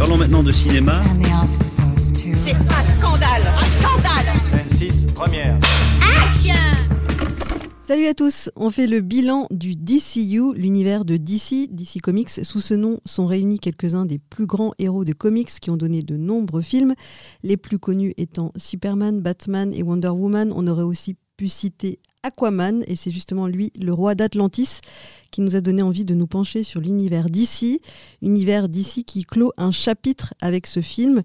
Parlons maintenant de cinéma. C'est un scandale Un scandale 6, première. Salut à tous, on fait le bilan du DCU, l'univers de DC, DC Comics. Sous ce nom sont réunis quelques-uns des plus grands héros de comics qui ont donné de nombreux films, les plus connus étant Superman, Batman et Wonder Woman. On aurait aussi pu citer Aquaman, et c'est justement lui, le roi d'Atlantis, qui nous a donné envie de nous pencher sur l'univers DC, univers DC qui clôt un chapitre avec ce film.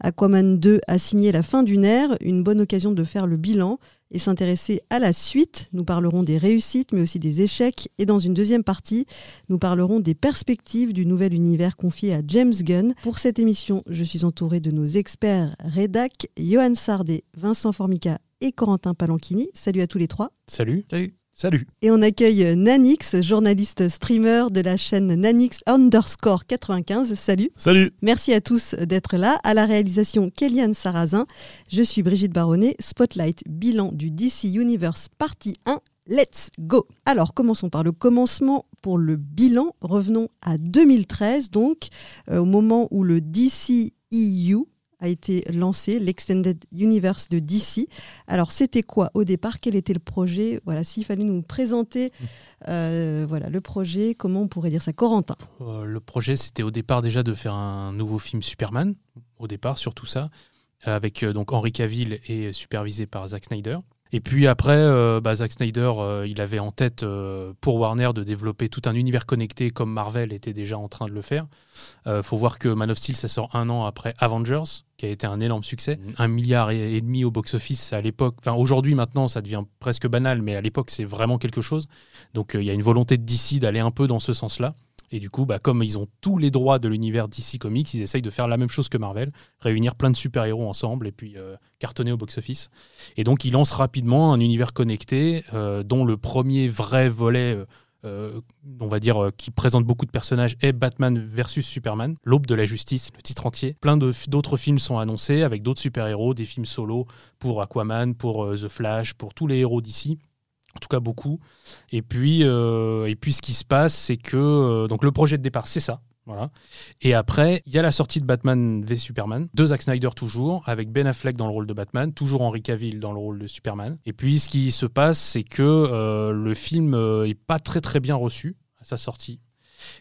Aquaman 2 a signé la fin d'une ère, une bonne occasion de faire le bilan et s'intéresser à la suite. Nous parlerons des réussites, mais aussi des échecs. Et dans une deuxième partie, nous parlerons des perspectives du nouvel univers confié à James Gunn. Pour cette émission, je suis entouré de nos experts rédac, Johan Sardet, Vincent Formica et Corentin Palanchini. Salut à tous les trois. Salut. Salut. Salut. Et on accueille Nanix, journaliste streamer de la chaîne Nanix underscore 95. Salut. Salut. Merci à tous d'être là. À la réalisation, Kéliane Sarrazin. Je suis Brigitte Baronnet. Spotlight, bilan du DC Universe partie 1. Let's go Alors commençons par le commencement pour le bilan. Revenons à 2013, donc euh, au moment où le DC EU a été lancé, l'Extended Universe de DC. Alors, c'était quoi au départ? Quel était le projet? Voilà, s'il fallait nous présenter euh, voilà, le projet, comment on pourrait dire ça? Corentin. Euh, le projet, c'était au départ déjà de faire un nouveau film Superman, au départ, surtout ça, avec euh, donc Henry Cavill et supervisé par Zack Snyder. Et puis après, euh, bah, Zack Snyder, euh, il avait en tête euh, pour Warner de développer tout un univers connecté comme Marvel était déjà en train de le faire. Il faut voir que Man of Steel, ça sort un an après Avengers, qui a été un énorme succès. Un milliard et, et demi au box-office à l'époque. Enfin, aujourd'hui, maintenant, ça devient presque banal, mais à l'époque, c'est vraiment quelque chose. Donc il y a une volonté de DC d'aller un peu dans ce sens-là. Et du coup, bah, comme ils ont tous les droits de l'univers DC Comics, ils essayent de faire la même chose que Marvel, réunir plein de super-héros ensemble et puis euh, cartonner au box-office. Et donc, ils lancent rapidement un univers connecté euh, dont le premier vrai volet, euh, on va dire, qui présente beaucoup de personnages, est Batman versus Superman, l'aube de la justice, le titre entier. Plein d'autres films sont annoncés avec d'autres super-héros, des films solo pour Aquaman, pour The Flash, pour tous les héros d'ici. En tout cas, beaucoup. Et puis, euh, et puis ce qui se passe, c'est que euh, donc le projet de départ, c'est ça. Voilà. Et après, il y a la sortie de Batman v Superman, de Zack Snyder toujours, avec Ben Affleck dans le rôle de Batman, toujours Henry Cavill dans le rôle de Superman. Et puis, ce qui se passe, c'est que euh, le film est pas très très bien reçu à sa sortie.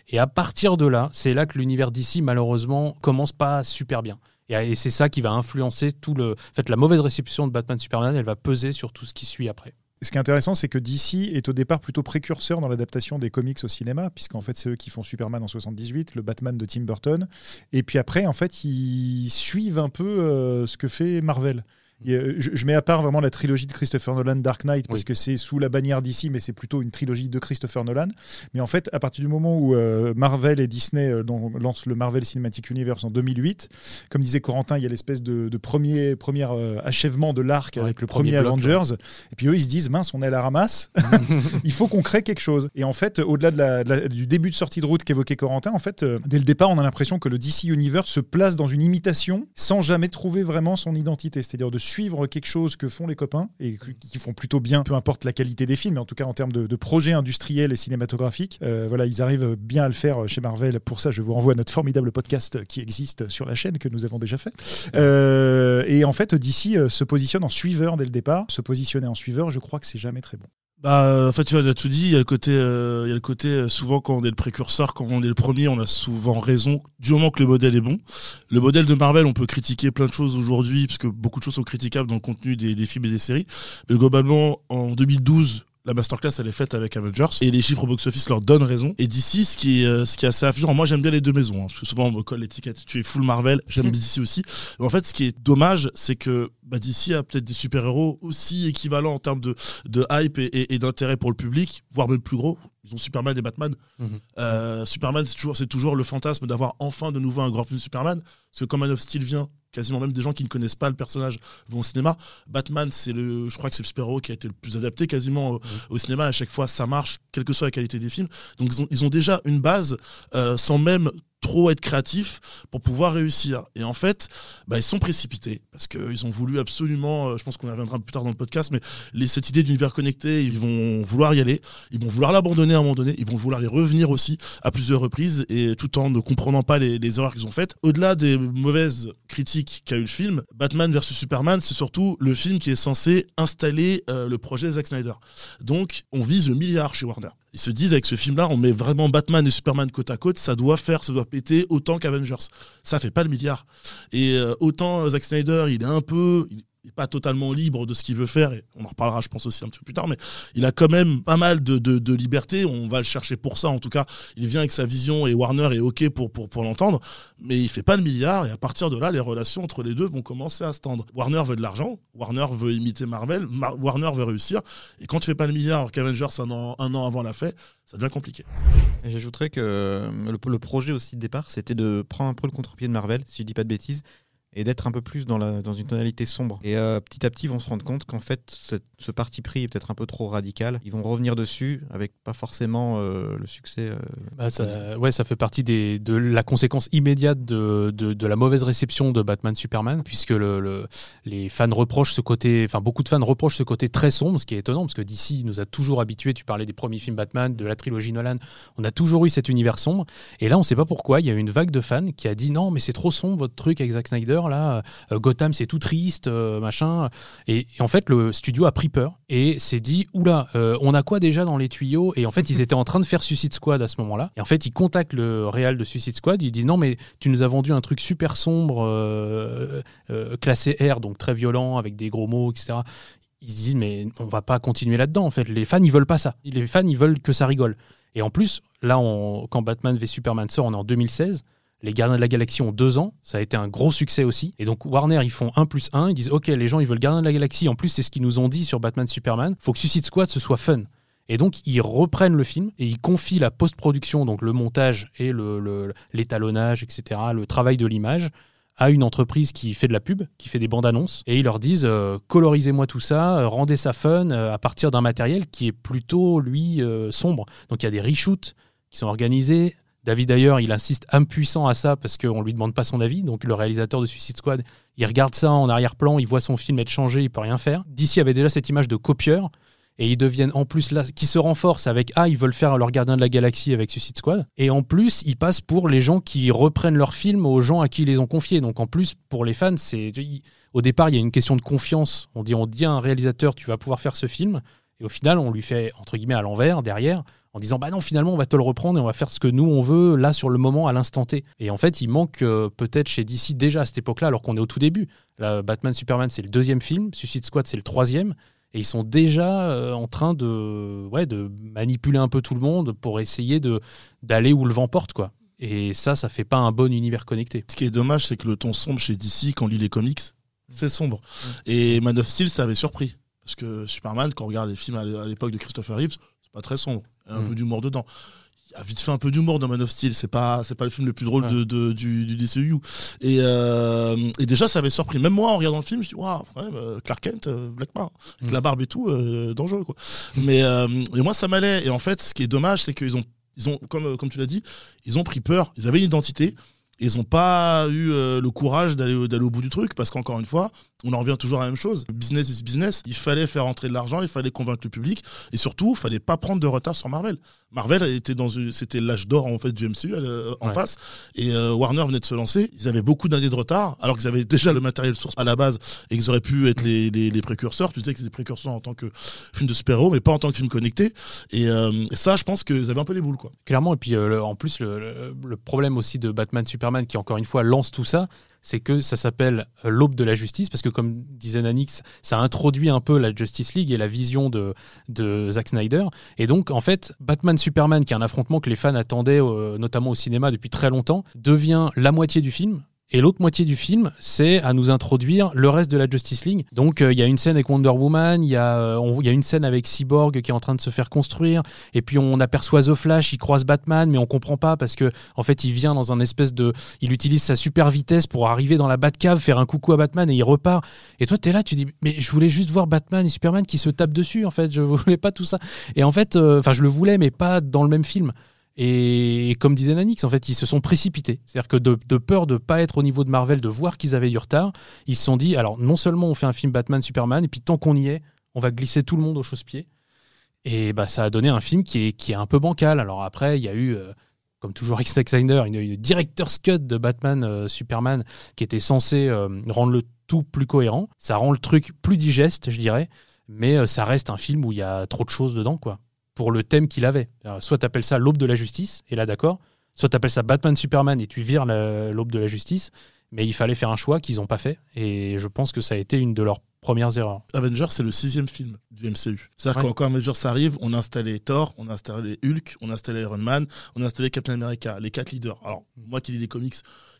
Et à partir de là, c'est là que l'univers d'ici, malheureusement, commence pas super bien. Et, et c'est ça qui va influencer tout le. En fait, la mauvaise réception de Batman Superman, elle va peser sur tout ce qui suit après. Ce qui est intéressant, c'est que DC est au départ plutôt précurseur dans l'adaptation des comics au cinéma, puisqu'en fait, c'est eux qui font Superman en 78, le Batman de Tim Burton. Et puis après, en fait, ils suivent un peu euh, ce que fait Marvel. Je, je mets à part vraiment la trilogie de Christopher Nolan, Dark Knight, parce Oui. que c'est sous la bannière DC, mais c'est plutôt une trilogie de Christopher Nolan. Mais en fait, à partir du moment où euh, Marvel et Disney euh, lancent le Marvel Cinematic Universe en 2008, comme disait Corentin, il y a l'espèce de, de premier, premier euh, achèvement de l'arc Ouais, avec le premier premier, bloc, Avengers. Et puis eux, ils se disent, mince, on est à la ramasse. il faut qu'on crée quelque chose. Et en fait, au-delà de de du début de sortie de route qu'évoquait Corentin, en fait, dès le départ, on a l'impression que le DC Universe se place dans une imitation sans jamais trouver vraiment son identité. C'est-à-dire de suivre quelque chose que font les copains et qui font plutôt bien, peu importe la qualité des films, mais en tout cas en termes de, de projets industriels et cinématographiques. Euh, voilà, ils arrivent bien à le faire chez Marvel. Pour ça, je vous renvoie à notre formidable podcast qui existe sur la chaîne que nous avons déjà fait. Euh, et en fait, DC euh, se positionne en suiveur dès le départ. Se positionner en suiveur, je crois que c'est jamais très bon. Bah, euh, en fait, tu vois, on a tout dit. Il y a le côté, euh, il y a le côté euh, souvent quand on est le précurseur, quand on est le premier, on a souvent raison du moment que le modèle est bon. Le modèle de Marvel, on peut critiquer plein de choses aujourd'hui parce que beaucoup de choses sont critiquables dans le contenu des films et des séries. Mais globalement, en 2012. La masterclass, elle est faite avec Avengers et les chiffres au box-office leur donnent raison. Et d'ici, ce qui est, euh, ce qui est assez affligeant, moi j'aime bien les deux maisons, hein, parce que souvent on me colle l'étiquette, tu es full Marvel, j'aime DC aussi. Mais en fait, ce qui est dommage, c'est que bah, DC a peut-être des super-héros aussi équivalents en termes de, de hype et, et- et d'intérêt pour le public, voire même plus gros. Ils ont Superman et Batman. Mhm. Euh, Superman, c'est toujours, toujours le fantasme d'avoir enfin de nouveau un grand film Superman. Parce que quand Man of Steel vient, quasiment même des gens qui ne connaissent pas le personnage vont au cinéma. Batman, c'est le, je crois que c'est le super-héros qui a été le plus adapté quasiment au, au cinéma. À chaque fois, ça marche, quelle que soit la qualité des films. Donc ils ont, ils ont déjà une base euh, sans même trop être créatifs pour pouvoir réussir. Et en fait, bah, ils sont précipités parce qu'ils ont voulu absolument, euh, je pense qu'on y reviendra plus tard dans le podcast, mais les, cette idée d'univers connecté, ils vont vouloir y aller, ils vont vouloir l'abandonner à un moment donné, ils vont vouloir y revenir aussi à plusieurs reprises et tout en ne comprenant pas les, les erreurs qu'ils ont faites. Au-delà des mauvaises critiques qu'a eu le film, Batman vs Superman, c'est surtout le film qui est censé installer euh, le projet Zack Snyder. Donc, on vise le milliard chez Warner. Ils se disent avec ce film-là, on met vraiment Batman et Superman côte à côte, ça doit faire, ça doit péter autant qu'Avengers. Ça fait pas le milliard. Et euh, autant Zack Snyder, il est un peu, n'est pas totalement libre de ce qu'il veut faire, et on en reparlera, je pense, aussi un petit peu plus tard, mais il a quand même pas mal de, de, liberté. On va le chercher pour ça, en tout cas. Il vient avec sa vision et Warner est OK pour, pour, pour l'entendre, mais il fait pas le milliard, et à partir de là, les relations entre les deux vont commencer à se tendre. Warner veut de l'argent, Warner veut imiter Marvel, Mar- Warner veut réussir, et quand tu fais pas le milliard, qu'Avengers un an, un an avant l'a fait, ça devient compliqué. J'ajouterais que le, le projet aussi de départ, c'était de prendre un peu le contre-pied de Marvel, si je dis pas de bêtises, et d'être un peu plus dans, la, dans une tonalité sombre. Et euh, petit à petit, ils vont se rendre compte qu'en fait, ce, ce parti pris est peut-être un peu trop radical. Ils vont revenir dessus avec pas forcément euh, le succès. euh, Bah, ça, ouais, ça fait partie des, de la conséquence immédiate de, de, de la mauvaise réception de Batman Superman, puisque le, le- les fans reprochent ce côté, enfin beaucoup de fans reprochent ce côté très sombre, ce qui est étonnant, parce que DC nous a toujours habitués, tu parlais des premiers films Batman, de la trilogie Nolan, on a toujours eu cet univers sombre, et là on sait pas pourquoi, il y a eu une vague de fans qui a dit non mais c'est trop sombre votre truc avec Zack Snyder, là, euh, Gotham c'est tout triste, euh, machin, et, et en fait le studio a pris peur, et s'est dit, oula, euh, on a quoi déjà dans les tuyaux? Et en fait ils étaient en train de faire Suicide Squad à ce moment-là, et en fait ils contactent le réal de Suicide Squad, ils disent non mais tu nous as vendu un truc super sombre, euh, euh, classé R, donc très violent, avec des gros mots, etc. Ils se disent mais on va pas continuer là-dedans en fait. Les fans ils veulent pas ça. Les fans ils veulent que ça rigole. Et en plus là on- quand Batman v Superman sort on est en 2016. Les Gardiens de la Galaxie ont deux ans, ça a été un gros succès aussi. Et donc Warner, ils font 1 plus 1, ils disent Ok, les gens, ils veulent Gardiens de la Galaxie, en plus, c'est ce qu'ils nous ont dit sur Batman Superman, faut que Suicide Squad, ce soit fun. Et donc, ils reprennent le film et ils confient la post-production, donc le montage et le- le- l'étalonnage, etc., le travail de l'image, à une entreprise qui fait de la pub, qui fait des bandes annonces, et ils leur disent euh, colorisez-moi tout ça, euh, rendez ça fun euh, à partir d'un matériel qui est plutôt, lui, sombre. Donc, il y a des reshoots qui sont organisés. David, d'ailleurs, il insiste impuissant à ça parce qu'on lui demande pas son avis. Donc, le réalisateur de Suicide Squad, il regarde ça en arrière-plan, il voit son film être changé, il peut rien faire. DC avait déjà cette image de copieur. Et ils deviennent en plus là, qui se renforcent avec Ah, ils veulent faire leur gardien de la galaxie avec Suicide Squad. Et en plus, ils passent pour les gens qui reprennent leurs films aux gens à qui ils les ont confiés. Donc en plus, pour les fans, c'est au départ, il y a une question de confiance. On dit, on dit à un réalisateur, tu vas pouvoir faire ce film. Et au final, on lui fait, entre guillemets, à l'envers, derrière, en disant, bah non, finalement, on va te le reprendre et on va faire ce que nous, on veut, là, sur le moment, à l'instant T. Et en fait, il manque euh, peut-être chez DC déjà à cette époque-là, alors qu'on est au tout début. Là, Batman Superman, c'est le deuxième film, Suicide Squad, c'est le troisième. Et ils sont déjà euh, en train de, ouais, de manipuler un peu tout le monde pour essayer de d'aller où le vent porte, quoi. Et ça, ça fait pas un bon univers connecté. Ce qui est dommage, c'est que le ton sombre chez DC, quand on lit les comics, c'est sombre. Et Man of Steel, ça avait surpris. Parce que Superman, quand on regarde les films à l'époque de Christopher Reeves, c'est pas très sombre. Un peu d'humour dedans. Il y a vite fait un peu d'humour dans Man of Steel. C'est pas, c'est pas le film le plus drôle Ouais. de, de- du, du DCU. Et, euh, et déjà, ça avait surpris. Même moi, en regardant le film, je dis, waouh, même, euh, Clark Kent, euh, Black avec Mm. la barbe et tout, euh, dangereux, quoi. Mais, euh, et moi, ça m'allait. Et en fait, ce qui est dommage, c'est qu'ils ont, ils ont, comme, comme tu l'as dit, ils ont pris peur. Ils avaient une identité. Ils n'ont pas eu le courage d'aller d'aller au bout du truc parce qu'encore une fois, on en revient toujours à la même chose. Business is business. Il fallait faire entrer de l'argent, il fallait convaincre le public et surtout, il fallait pas prendre de retard sur Marvel. Marvel était dans une- c'était l'âge d'or en fait du MCU euh, en Ouais. face et euh, Warner venait de se lancer. Ils avaient beaucoup d'années de retard alors qu'ils avaient déjà le matériel source à la base et qu'ils auraient pu être les, les, les précurseurs. Tu sais que c'est des précurseurs en tant que film de super-héros, mais pas en tant que film connecté. Et, euh, et ça, je pense qu'ils avaient un peu les boules quoi. Clairement, et puis euh, le- en plus, le, le- le problème aussi de Batman Superman, qui encore une fois lance tout ça, c'est que ça s'appelle euh, l'aube de la justice, parce que comme disait Nanix, ça introduit un peu la Justice League et la vision de, de Zack Snyder. Et donc, en fait, Batman Superman, qui est un affrontement que les fans attendaient, euh, notamment au cinéma depuis très longtemps, devient la moitié du film. Et l'autre moitié du film, c'est à nous introduire le reste de la Justice League. Donc euh, il y a une scène avec Wonder Woman, il y, a, euh, il y a une scène avec Cyborg qui est en train de se faire construire, et puis on aperçoit The Flash, il croise Batman, mais on comprend pas parce que en fait il vient dans un espèce de, il utilise sa super vitesse pour arriver dans la Batcave, faire un coucou à Batman et il repart. Et toi t'es là, tu dis mais je voulais juste voir Batman et Superman qui se tapent dessus en fait, je voulais pas tout ça. Et en fait, euh, enfin je le voulais mais pas dans le même film. Et comme disait Nanix, en fait, ils se sont précipités. C'est-à-dire que de, peur de pas être au niveau de Marvel, de voir qu'ils avaient du retard, ils se sont dit alors, non seulement on fait un film Batman, Superman, et puis tant qu'on y est, on va glisser tout le monde au chausse-pied. Et bah, ça a donné un film qui est, qui est un peu bancal. Alors après, il y a eu, euh, comme toujours Zack Snyder, une, une director's cut de Batman, euh, Superman, qui était censé euh, rendre le tout plus cohérent. Ça rend le truc plus digeste, je dirais. Mais ça reste un film où il y a trop de choses dedans, quoi. Pour le thème qu'il avait. Alors, soit t'appelles ça l'aube de la justice, et là d'accord. Soit t'appelles ça Batman, Superman, et tu vires la- l'aube de la justice. Mais il fallait faire un choix qu'ils n'ont pas fait. Et je pense que ça a été une de leurs premières erreurs. Avengers, c'est le sixième film du MCU. C'est-à-dire Ouais. quand Avengers arrive, on a installé Thor, on a installé Hulk, on a installé Iron Man, on a installé Captain America, les quatre leaders. Alors, moi qui lis les comics,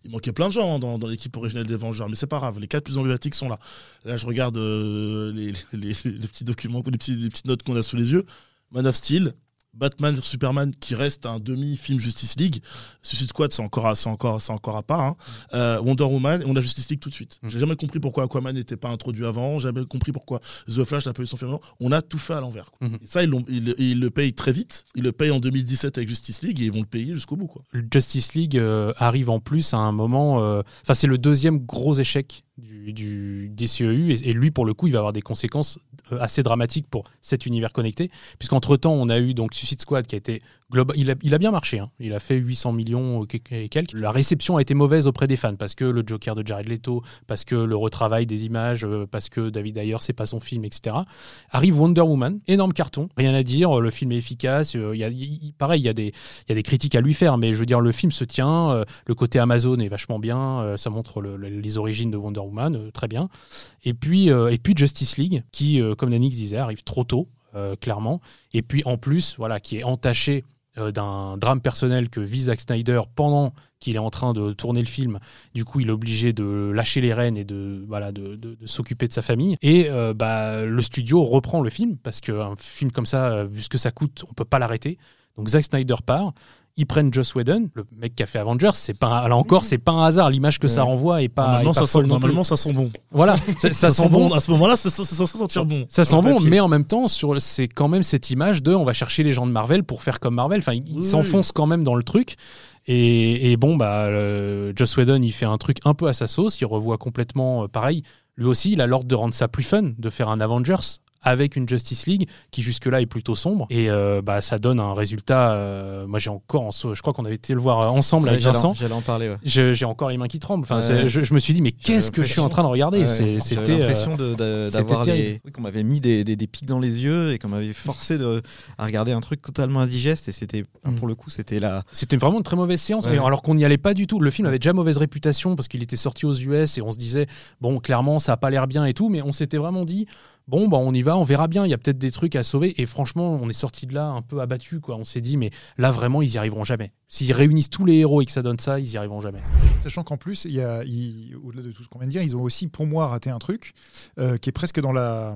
il manquait plein de gens hein, dans, dans l'équipe originelle des Avengers, mais c'est pas grave, les quatre plus emblématiques sont là. Là, je regarde euh, les, les- les petits documents, les, petits- les petites notes qu'on a sous les yeux. Man of Steel, Batman vs Superman qui reste un demi-film Justice League. Suicide Squad, c'est encore, à- c'est encore, c'est encore à part. hein. Euh, Wonder Woman, et on a Justice League tout de suite. Mm. J'ai jamais compris pourquoi Aquaman n'était pas introduit avant, j'ai jamais compris pourquoi The Flash n'a pas eu son film. On a tout fait à l'envers. quoi. Mhm. Et ça, ils, l'ont- ils- ils le payent très vite. Ils le payent en 2017 avec Justice League et ils vont le payer jusqu'au bout. Quoi. Justice League euh, arrive en plus à un moment. euh, Enfin, c'est le deuxième gros échec du, du DCEU. Et, et lui, pour le coup, il va avoir des conséquences euh, assez dramatiques pour cet univers connecté. Puisqu'entre-temps, on a eu donc Suicide Squad qui a été. globa- Il a, bien marché. hein. Il a fait 800 millions et quelques. La réception a été mauvaise auprès des fans parce que le Joker de Jared Leto, parce que le retravail des images, euh, parce que David Ayer, c'est pas son film, etc. Arrive Wonder Woman, énorme carton, rien à dire. Le film est efficace. euh, il y a, il- pareil, il y a des il y a des critiques à lui faire, mais je veux dire, le film se tient. euh, le côté Amazon est vachement bien. euh, ça montre le- le- les origines de Wonder Euh, très bien. Et puis, euh, et puis Justice League, qui, euh, comme Nanix disait, arrive trop tôt, clairement. Et puis en plus, voilà, qui est entaché d'un drame personnel que vit Zack Snyder pendant qu'il est en train de tourner le film. Du coup, il est obligé de lâcher les rênes et de, voilà, de, s'occuper de sa famille. Et bah, le studio reprend le film, parce qu'un film comme ça, vu ce que ça coûte, on peut pas l'arrêter. Donc Zack Snyder part. Ils prennent Joss Whedon, le mec qui a fait Avengers. C'est pas, là encore, c'est pas un hasard. L'image que ça renvoie est pas. normalement, est pas ça sent, normalement, ça sent bon. Voilà, ça, ça sent bon. À ce moment-là, c'est c'est censé sentir bon. Ça sent bon, mais en même temps, sur, c'est quand même cette image de on va chercher les gens de Marvel pour faire comme Marvel. Enfin, ils Oui. s'enfoncent quand même dans le truc. Et, et bon, bah, euh, Joss Whedon, il fait un truc un peu à sa sauce. Il revoit complètement euh, pareil. Lui aussi, il a l'ordre de rendre ça plus fun, de faire un Avengers avec une Justice League qui jusque-là est plutôt sombre. Et euh, bah, ça donne un résultat. euh, moi, j'ai encore, en je crois qu'on avait été le voir ensemble avec J'allais Vincent. en- J'allais en parler. ouais. J'ai encore les mains qui tremblent. Enfin, Ouais. je, je me suis dit, mais qu'est-ce que je suis en train de regarder? Ouais, C'était. euh, l'impression d'avoir les. oui, qu'on m'avait mis des, des, des pics dans les yeux et qu'on m'avait forcé de, à regarder un truc totalement indigeste. Et c'était, Mm. pour le coup, c'était la. C'était vraiment une très mauvaise séance, Ouais. alors qu'on n'y allait pas du tout. Le film avait déjà mauvaise réputation parce qu'il était sorti aux US et on se disait, bon, clairement, ça a pas l'air bien et tout, mais on s'était vraiment dit, bon, bah, on y va, on verra bien, il y a peut-être des trucs à sauver. Et franchement, on est sorti de là un peu abattu, quoi. On s'est dit, mais là, vraiment, ils y arriveront jamais. S'ils réunissent tous les héros et que ça donne ça, ils y arriveront jamais. Sachant qu'en plus, il y a, au-delà de tout ce qu'on vient de dire, ils ont aussi, pour moi, raté un truc euh, qui est presque dans la,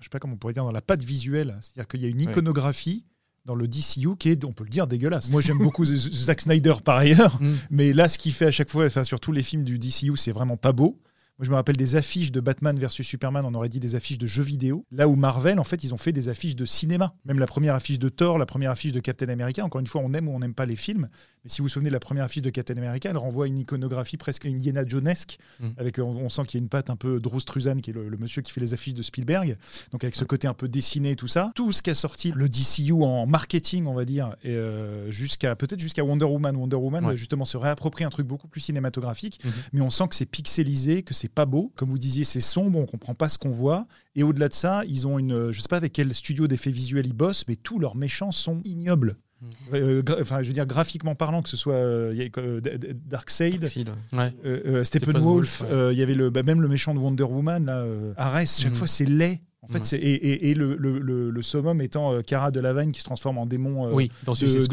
je sais pas comment on pourrait dire, dans la patte visuelle. C'est-à-dire qu'il y a une Ouais. iconographie dans le DCU qui est, on peut le dire, dégueulasse. Moi, j'aime beaucoup Zack Snyder par ailleurs, Mm. mais là, ce qu'il fait à chaque fois, enfin, sur tous les films du DCU, c'est vraiment pas beau. Moi, je me rappelle des affiches de Batman versus Superman, on aurait dit des affiches de jeux vidéo. Là où Marvel, en fait, ils ont fait des affiches de cinéma. Même la première affiche de Thor, la première affiche de Captain America. Encore une fois, on aime ou on n'aime pas les films. Mais si vous vous souvenez de la première affiche de Captain America, elle renvoie à une iconographie presque Indiana Jonesque. Mm. Avec, on, on sent qu'il y a une patte un peu Drew Struzan, qui est le, le monsieur qui fait les affiches de Spielberg. Donc avec ce côté un peu dessiné et tout ça. Tout ce qu'a sorti le DCU en marketing, on va dire, et, euh, jusqu'à peut-être jusqu'à Wonder Woman. Wonder Woman, Ouais. justement, se réapproprie un truc beaucoup plus cinématographique. Mhm. Mais on sent que c'est pixelisé, que c'est pas beau. Comme vous disiez, c'est sombre, on comprend pas ce qu'on voit. Et au-delà de ça, ils ont une. Je sais pas avec quel studio d'effets visuels ils bossent, mais tous leurs méchants sont ignobles. Mhm. Euh, enfin, je veux dire, graphiquement parlant, que ce soit euh, euh, Darkseid, Darkseid, ouais. Euh, Steppenwolf, ouais. euh, il y avait le, bah, même le méchant de Wonder Woman, là, euh, Ares, chaque Mhm. fois c'est laid. En fait, Ouais. et, et- et le, le, le- le summum étant euh, Cara Delevingne qui se transforme en démon euh, Oui,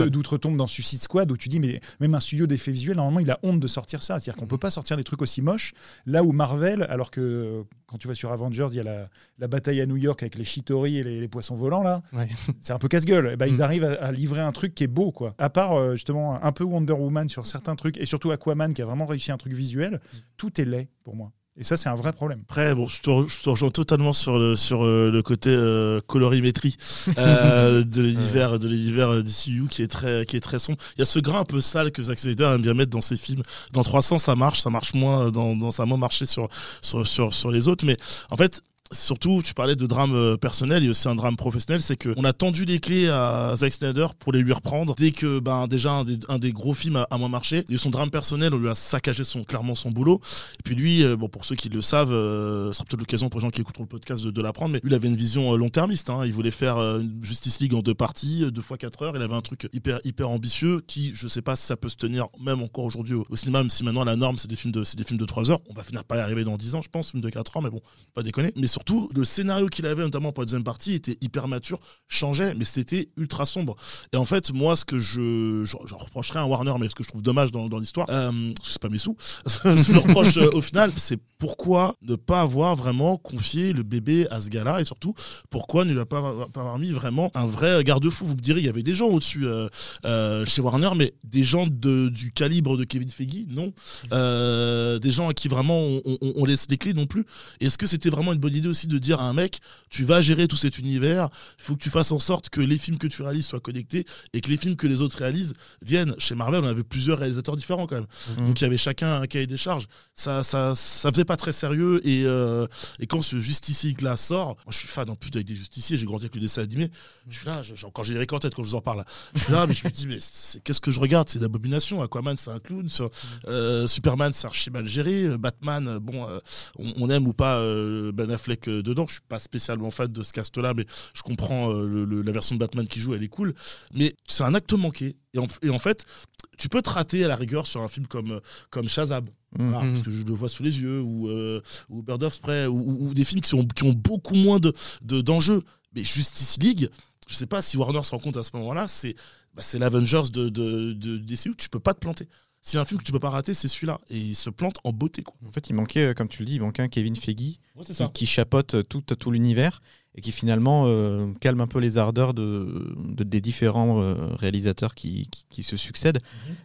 d'outre-tombe dans Suicide Squad, où tu dis, mais même un studio d'effets visuels, normalement, il a honte de sortir ça. C'est-à-dire qu'on peut pas sortir des trucs aussi moches. Là où Marvel, alors que euh, quand tu vas sur Avengers, il y a la, la bataille à New York avec les Chitori et les, les poissons volants, là, Ouais. c'est un peu casse-gueule. Eh ben, Ils Mm. arrivent à, à livrer un truc qui est beau, quoi. À part, euh, justement, un peu Wonder Woman sur certains trucs, et surtout Aquaman qui a vraiment réussi un truc visuel, tout est laid pour moi. Et ça, c'est un vrai problème. Après, bon, je te, re- je te rejoins totalement sur le, sur euh, le côté euh, colorimétrie euh, de l'univers de l'univers euh, DCU qui est très qui est très sombre. Il y a ce grain un peu sale que Zack Snyder aime bien mettre dans ses films. Dans 300, ça marche, ça marche moins dans, dans ça a moins marché sur sur sur sur les autres. Mais en fait. Surtout, tu parlais de drame euh, personnel et aussi un drame professionnel, c'est que on a tendu les clés à Zack Snyder pour les lui reprendre dès que ben déjà un des, gros films a, moins marché. Et son drame personnel, on lui a saccagé son clairement son boulot. Et puis lui, euh, bon pour ceux qui le savent, euh, ce sera peut-être l'occasion pour les gens qui écouteront le podcast de, l'apprendre, mais lui il avait une vision long-termiste. Hein. Il voulait faire une Justice League en deux parties, deux fois quatre heures. Il avait un truc hyper hyper ambitieux qui, je sais pas si ça peut se tenir même encore aujourd'hui au, cinéma, même si maintenant la norme c'est des films de c'est des films de trois heures. On va finir par y arriver dans 10 ans, je pense, film de 4 ans, mais bon, pas déconner. Surtout, le scénario qu'il avait, notamment pour la deuxième partie, était hyper mature, changeait, mais c'était ultra sombre. Et en fait, moi, ce que je, reprocherais à Warner, mais ce que je trouve dommage dans, dans l'histoire, euh, c'est pas mes sous, ce que je reproche euh, au final, c'est pourquoi ne pas avoir vraiment confié le bébé à ce gars-là, et surtout, pourquoi ne lui pas, pas avoir mis vraiment un vrai garde-fou? Vous me direz, il y avait des gens au-dessus euh, euh, chez Warner, mais des gens de, du calibre de Kevin Feige, non. Des gens à qui vraiment on, on- on laisse les clés non plus. Est-ce que c'était vraiment une bonne idée aussi de dire à un mec, tu vas gérer tout cet univers, il faut que tu fasses en sorte que les films que tu réalises soient connectés et que les films que les autres réalisent viennent. Chez Marvel, on avait plusieurs réalisateurs différents quand même. Mhm. Donc il y avait chacun un cahier des charges. Ça, ça, ça faisait pas très sérieux et, euh, et quand ce Justice League là sort, moi je suis fan en plus avec des justiciers, j'ai grandi avec le dessin animé. Je suis là, j'ai j'ai encore générique en tête quand je vous en parle. Je suis là, mais je me dis, mais qu'est-ce que je regarde? C'est d'abomination. Aquaman, c'est un clown. euh, Superman, c'est archi mal géré. Batman, euh, bon, euh, on, on aime ou pas Ben Affleck dedans. Je suis pas spécialement fan de ce cast-là, mais je comprends euh, le- le- la version de Batman qui joue, elle est cool. Mais c'est un acte manqué. Et en, et en fait, tu peux te rater à la rigueur sur un film comme, euh, comme Shazam. Voilà, Mhm. Parce que je le vois sous les yeux, ou, euh, ou Bird of Prey, ou, ou- ou des films qui, sont, qui ont beaucoup moins de, de, d'enjeux. Mais Justice League, je sais pas si Warner se rend compte à ce moment-là, c'est, bah, c'est l'Avengers de, de, de, DCU, tu peux pas te planter. S'il y a un film que tu peux pas rater, c'est celui-là. Et il se plante en beauté, quoi. En fait, il manquait, euh, comme tu le dis, il manquait un Kevin Feige Ouais, qui, qui chapeaute tout, tout l'univers et qui finalement euh, calme un peu les ardeurs de, de- des différents euh, réalisateurs qui, qui, qui se succèdent.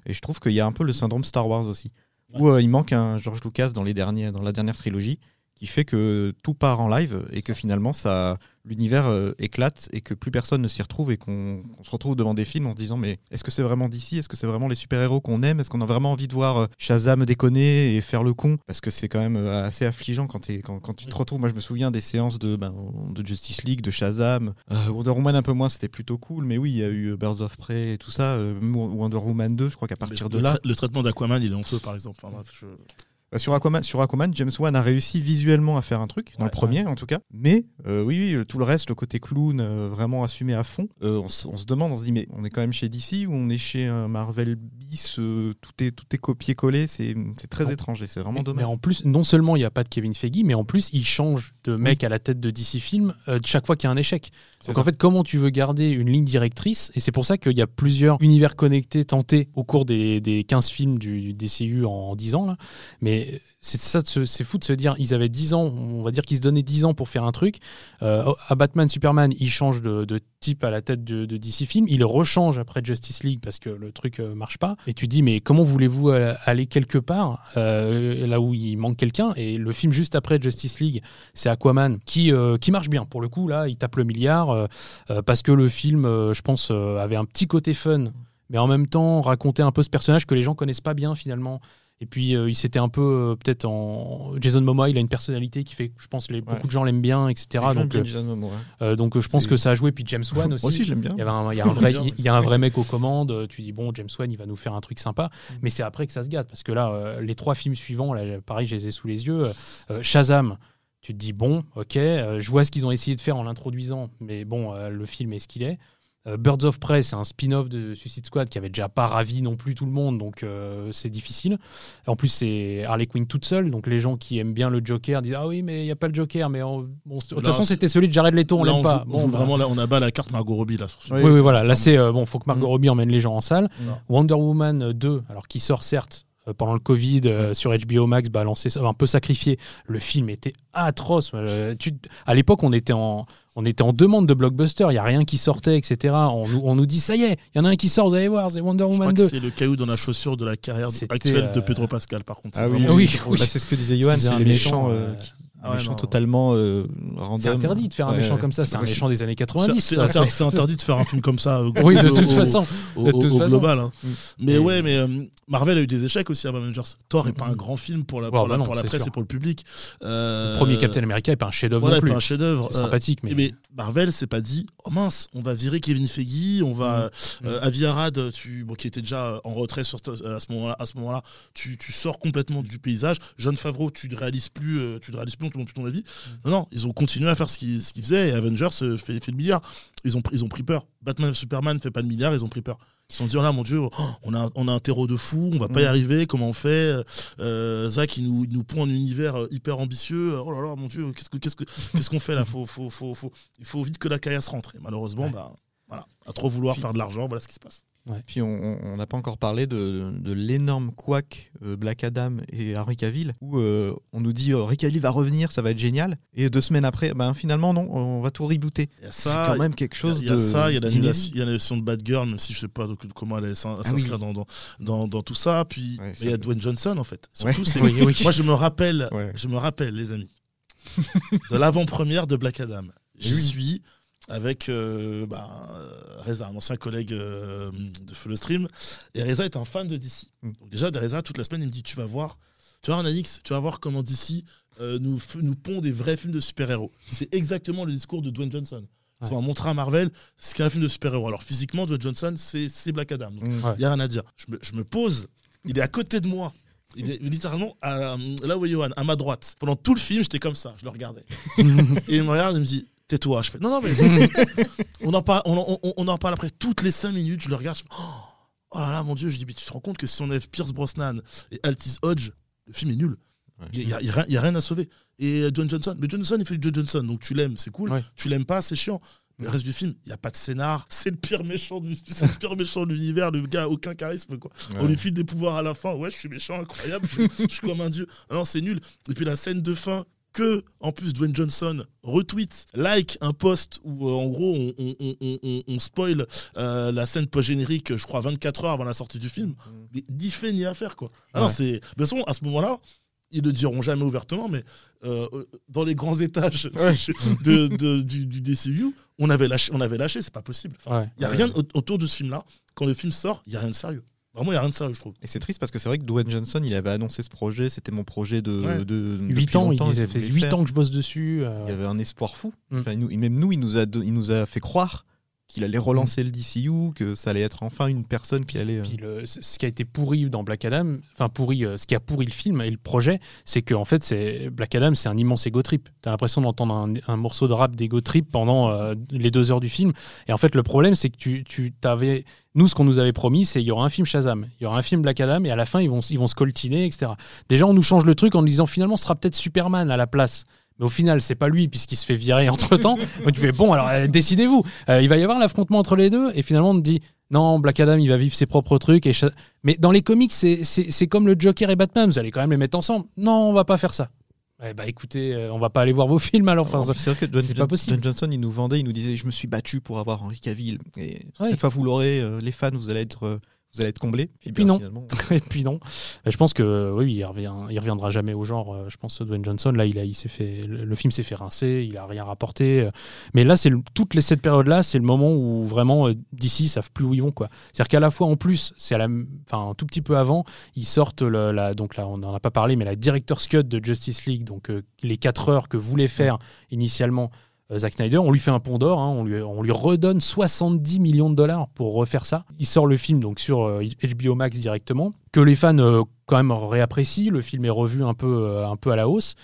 Et je trouve qu'il y a un peu le syndrome Star Wars aussi, où euh, il manque un George Lucas dans, les derniers, dans la dernière trilogie qui fait que tout part en live et que finalement ça l'univers euh, éclate et que plus personne ne s'y retrouve et qu'on se retrouve devant des films en se disant mais est-ce que c'est vraiment d'ici? Est-ce que c'est vraiment les super-héros qu'on aime? Est-ce qu'on a vraiment envie de voir euh, Shazam déconner et faire le con? Parce que c'est quand même euh, assez affligeant quand, t'es- quand, quand tu te retrouves. Moi je me souviens des séances de, ben, de Justice League, de Shazam. Wonder Woman un peu moins, c'était plutôt cool. Mais oui, il y a eu Birds of Prey et tout ça. Wonder Woman 2, je crois qu'à partir de le, là... le traitement d'Aquaman, il est honteux, par exemple. Enfin, bref, je- sur, Aquaman, sur Aquaman, James Wan a réussi visuellement à faire un truc, dans Ouais, le premier en tout cas. Mais euh, oui, oui, tout le reste, le côté clown, euh, vraiment assumé à fond, euh, on, se demande, on se dit, mais on est quand même chez DC ou on est chez Marvel bis euh, Tout est, tout est copié-collé, c'est très Non. étrange et c'est vraiment Mais, dommage. mais en plus, non seulement il n'y a pas de Kevin Feige, mais en plus il change de mec à la tête de DC Film euh, chaque fois qu'il y a un échec. Donc ça. en fait, comment tu veux garder une ligne directrice? Et c'est pour ça qu'il y a plusieurs univers connectés tentés au cours des, des 15 films du DCU en 10 ans. Là. Mais c'est ça, c'est fou de se dire, ils avaient 10 ans, on va dire qu'ils se donnaient 10 ans pour faire un truc. Euh, à Batman, Superman, ils changent de, type à la tête de, de DC Film. Ils rechangent après Justice League parce que le truc euh, marche pas. Et tu dis, mais comment voulez-vous aller quelque part euh, là où il manque quelqu'un? Et le film juste après Justice League, c'est Aquaman qui, qui marche bien. Pour le coup, là, il tape le milliard parce que le film, je pense, avait un petit côté fun, mais en même temps racontait un peu ce personnage que les gens connaissent pas bien finalement. Et puis euh, il s'était un peu euh, peut-être en Jason Momoa, il a une personnalité qui fait, que je pense, les, beaucoup de gens l'aiment bien, etc. Donc, bien euh, Jason Momoa. donc je pense que ça a joué. Puis James Wan aussi. Moi aussi, je l'aime bien. Il y, avait un, il y a un vrai, Bien, il y a un vrai mec aux commandes. Tu dis bon, James Wan, il va nous faire un truc sympa. Mm. Mais c'est après que ça se gâte parce que là, les trois films suivants, là, pareil, je les ai sous les yeux. Shazam. Tu te dis bon, ok, je vois ce qu'ils ont essayé de faire en l'introduisant, mais bon, le film est ce qu'il est. Euh, Birds of Prey, c'est un spin-off de Suicide Squad qui avait déjà pas ravi non plus tout le monde, donc euh, c'est difficile. En plus, c'est Harley Quinn toute seule, donc les gens qui aiment bien le Joker disent ah oui, mais il y a pas le Joker, mais on- bon, de toute façon c'était celui de Jared Leto, on l'aime pas. on Bon, joue bah, vraiment, là, on abat la carte Margot Robbie, là. Sur ce Oui, oui, oui, voilà. Là, c'est euh, bon, faut que Margot Mm. Robbie emmène les gens en salle. Wonder Woman 2, alors qui sort certes euh, pendant le Covid euh, sur HBO Max, balancé, un peu sacrifié. Le film était atroce. Euh, tu- à l'époque, on était en. On était en demande de blockbuster, il n'y a rien qui sortait, etc. On, nous- on nous dit, ça y est, il y en a un qui sort, vous allez voir, c'est Wonder Woman que 2. c'est le caillou dans la chaussure de la carrière actuelle de euh, Pedro Pascal, par contre. Ah oui, vraiment- oui, Bah, oui. c'est ce que disait Johan, C'est les méchant, méchants, euh, euh, qui- Ah ouais, méchants non. totalement euh, random. C'est interdit de faire un Ouais, méchant ouais. comme ça, c'est un méchant des années C'est 90. c'est interdit de faire un film comme ça. au- Oui, de au- toute au- façon. au, de au- toute au façon. global. hein. Mm. Mais Et- ouais, mais euh, Marvel a eu des échecs aussi à Avengers. Thor est pas un Mm. grand film pour la, pour bah la, non, pour la c'est presse sûr. et pour le public. Euh, Le premier Captain America n'est pas un chef-d'œuvre voilà, non plus. pas un chef-d'œuvre. C'est Euh, sympathique, mais. mais Marvel s'est pas dit oh mince on va virer Kevin Feige on va euh, Avi Arad tu bon, qui était déjà en retrait sur à ce moment-là tu, tu sors complètement du paysage John Favreau tu ne réalises plus euh, tu ne réalises plus ton avis non non ils ont continué à faire ce qu'ils qu'ils faisaient et Avengers euh, fait, fait le milliard. Ils ont pris- ils ont pris peur. Batman Superman fait pas de milliard ils ont pris peur. Ils se sont dit oh là mon dieu oh, on a on a un terreau de fou on va pas y Mm. arriver comment on fait? Euh, Zach il nous il nous pond un univers euh, hyper ambitieux. Oh là là mon dieu qu'est-ce que qu'est-ce que qu'est-ce qu'on fait là? Faut, faut, faut, faut, il faut vite que la caillasse rentre. Et malheureusement, Ouais. bah, voilà, à trop vouloir Puis- faire de l'argent, voilà ce qui se passe. Puis on- n'a pas encore parlé de, de l'énorme couac euh, Black Adam et Henry Cavill, où euh, on nous dit euh, Henry Cavill va revenir, ça va être génial. Et deux semaines après, ben, finalement non, on va tout rebooter. Il y a C'est ça, quand même quelque chose il y a de. ça, il y a d'inédit. l'annulation- il y a l'annulation de Bad Girl, même si je sais pas donc, comment elle allait Ah s'inscrire oui. dans, dans, dans, dans tout ça. Puis Ouais, il y a Dwayne Johnson en fait. Ouais. Surtout, c'est- Oui, oui. moi je me rappelle, Ouais. je me rappelle les amis, de l'avant-première de Black Adam. J'y Oui. suis avec euh, bah, Reza, un ancien collègue euh, de Feu le Stream. Et Reza est un fan de DC. Mm. Donc déjà, Reza, toute la semaine, il me dit Tu vas voir, tu vas voir, Nanix, tu vas voir comment DC euh, nous, nous pond des vrais films de super-héros. C'est exactement le discours de Dwayne Johnson. Ouais. ont montré à Marvel ce qu'est un film de super-héros. Alors physiquement, Dwayne Johnson, c'est Black Adam. Mm. Ouais. il n'y a rien à dire. Je me, je me pose, il est à côté de moi. Il est littéralement à- là où est Johan, à ma droite. Pendant tout le film, j'étais comme ça, je le regardais. et il me regarde et me dit Tais-toi. Je fais Non, non, mais. on, en parle, on, on- on en parle après toutes les 5 minutes. Je le regarde, je fais Oh, oh là là, mon Dieu. Je dis Mais tu te rends compte que si on enlève Pierce Brosnan et Altis Hodge, le film est nul. Il n'y a, y a rien- il y a rien à sauver. Et euh, John Johnson, mais John Johnson, il fait du John Johnson, donc tu l'aimes, c'est cool. Ouais. Tu l'aimes pas, c'est chiant. Mais le reste du film, il n'y a pas de scénar. C'est le pire méchant du, le pire méchant de l'univers. Le gars a aucun charisme, quoi. On lui file des pouvoirs à la fin. Ouais, je suis méchant, incroyable. Je, je suis comme un dieu. Non, c'est nul. Et puis la scène de fin que, en plus, Dwayne Johnson retweet, like un post où, euh, en gros, on, on, on- on- on- on spoil euh, la scène post-générique, je crois, 24 heures avant la sortie du film. Mais ni fait ni à faire, quoi. Alors, Ouais. c'est. De toute façon, à ce moment-là, ils le diront jamais ouvertement, mais euh, dans les grands étages Ouais. de, de- du, du DCU, on avait lâché, on avait lâché c'est pas possible. Enfin, Ouais. il y a rien au- autour de ce film-là. Quand le film sort, il y a rien de sérieux. Vraiment, il y a rien de sérieux, je trouve. Et c'est triste parce que c'est vrai que Dwayne Johnson, il avait annoncé ce projet, c'était mon projet de. Ouais. de 8 depuis ans, il disait, fait le 8 faire. ans que je bosse dessus. euh, Il y avait un espoir fou. Mm. Enfin, nous- même nous, il nous a, il nous a fait croire qu'il allait relancer le DCU, que ça allait être enfin une personne qui allait. euh, Puis le- ce qui a été pourri dans Black Adam, enfin pourri, euh, ce qui a pourri le film et le projet, c'est que en fait, c'est Black Adam, c'est un immense ego trip. T'as l'impression d'entendre un, un morceau de rap d'ego trip pendant euh, les deux heures du film. Et en fait, le problème, c'est que tu, tu t'avais, nous, ce qu'on nous avait promis, c'est il y aura un film Shazam, il y aura un film Black Adam, et à la fin, ils vont, ils vont se coltiner, etc. Déjà, on nous change le truc en nous disant finalement, ce sera peut-être Superman à la place. Mais au final, c'est pas lui puisqu'il se fait virer entre temps. Donc tu fais bon, alors euh, décidez-vous. Euh, il va y avoir l'affrontement entre les deux, et finalement, on te dit non, Black Adam, il va vivre ses propres trucs. Et Mais dans les comics, c'est- comme le Joker et Batman. Vous allez quand même les mettre ensemble. Non, on va pas faire ça. Eh bah écoutez, euh, on va pas aller voir vos films alors. Enfin, c'est vrai que pas possible. Johnson, il nous vendait, il nous disait Je me suis battu pour avoir Henry Cavill. Et Ouais. cette fois, vous l'aurez, euh, les fans, vous allez être, vous allez être comblés. Et puis ben, non. finalement, Et puis non. Je pense que oui, il, revient, il reviendra jamais au genre. euh, Je pense Dwayne Johnson, là, il, a, il s'est fait, le, film s'est fait rincer, il a rien rapporté. euh. Mais là, c'est toutes les cette période-là, c'est le moment où vraiment euh, DC savent plus où ils vont quoi. C'est-à-dire qu'à la fois en plus, c'est à la, enfin un tout petit peu avant, ils sortent le, la, donc là, on n'en a pas parlé, mais la director's cut de Justice League, donc euh, les 4 heures que voulait faire initialement. Euh, Zack Snyder, on lui fait un pont d'or, hein, on, lui, on lui redonne 70 millions de dollars pour refaire ça. Il sort le film donc sur euh, HBO Max directement, que les fans euh, quand même réapprécient. Le film est revu un peu, euh, un peu à la hausse.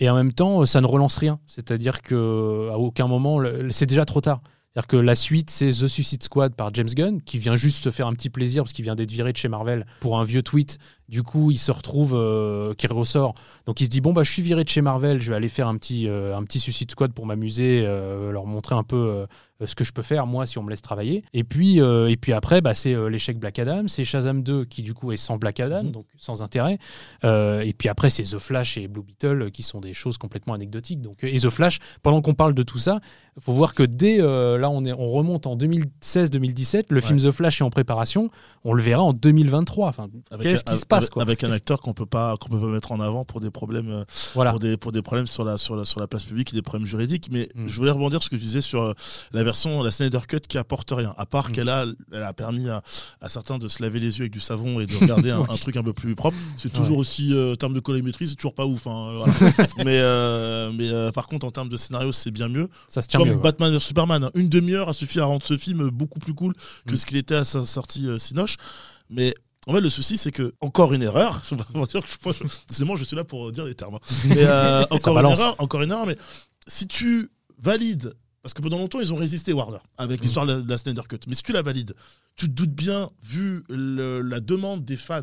Et en même temps, euh, ça ne relance rien. C'est-à-dire que à aucun moment, c'est déjà trop tard. C'est-à-dire que la suite, c'est The Suicide Squad par James Gunn, qui vient juste se faire un petit plaisir parce qu'il vient d'être viré de chez Marvel pour un vieux tweet Du coup, il se retrouve, euh, qui ressort. Donc, il se dit bon bah, je suis viré de chez Marvel, je vais aller faire un petit, euh, un petit Suicide Squad pour m'amuser, euh, leur montrer un peu ce que je peux faire moi si on me laisse travailler. Et puis, et puis après, bah, c'est l'échec Black Adam, c'est Shazam 2 qui du coup est sans Black Adam, Mhm. donc sans intérêt. Et puis après, c'est The Flash et Blue Beetle qui sont des choses complètement anecdotiques. Donc, et The Flash, pendant qu'on parle de tout ça, il faut voir que dès là, on, est, on remonte en 2016-2017, le film The Flash est en préparation, on le verra en 2023. Enfin, qu'est-ce qui se passe avec, quoi avec un acteur qu'on peut pas qu'on peut pas mettre en avant pour des problèmes euh, Voilà. pour des pour des problèmes sur la sur la sur la place publique et des problèmes juridiques mais Mm. je voulais rebondir sur ce que tu disais sur euh, la version la Snyder Cut qui apporte rien à part Mm. qu'elle a elle a permis à, à certains de se laver les yeux avec du savon et de regarder un, un truc un peu plus propre c'est toujours aussi euh, en termes de colorimétrie c'est toujours pas ouf hein, euh, voilà. mais euh, mais euh, par contre en termes de scénario c'est bien mieux Ça se tient comme mieux. ouais. Batman vs Superman. hein. Une demi-heure a suffi à rendre ce film beaucoup plus cool que Mm. ce qu'il était à sa sortie euh, Cinoche. Mais en fait, le souci, c'est que, encore une erreur, je vais pas dire que je, moi, je suis là pour dire les termes. hein. Mais euh, encore, une erreur, encore une erreur, mais si tu valides, parce que pendant longtemps, ils ont résisté Warner avec l'histoire de la, de la Snyder Cut, mais si tu la valides, tu te doutes bien, vu le- la demande des fans,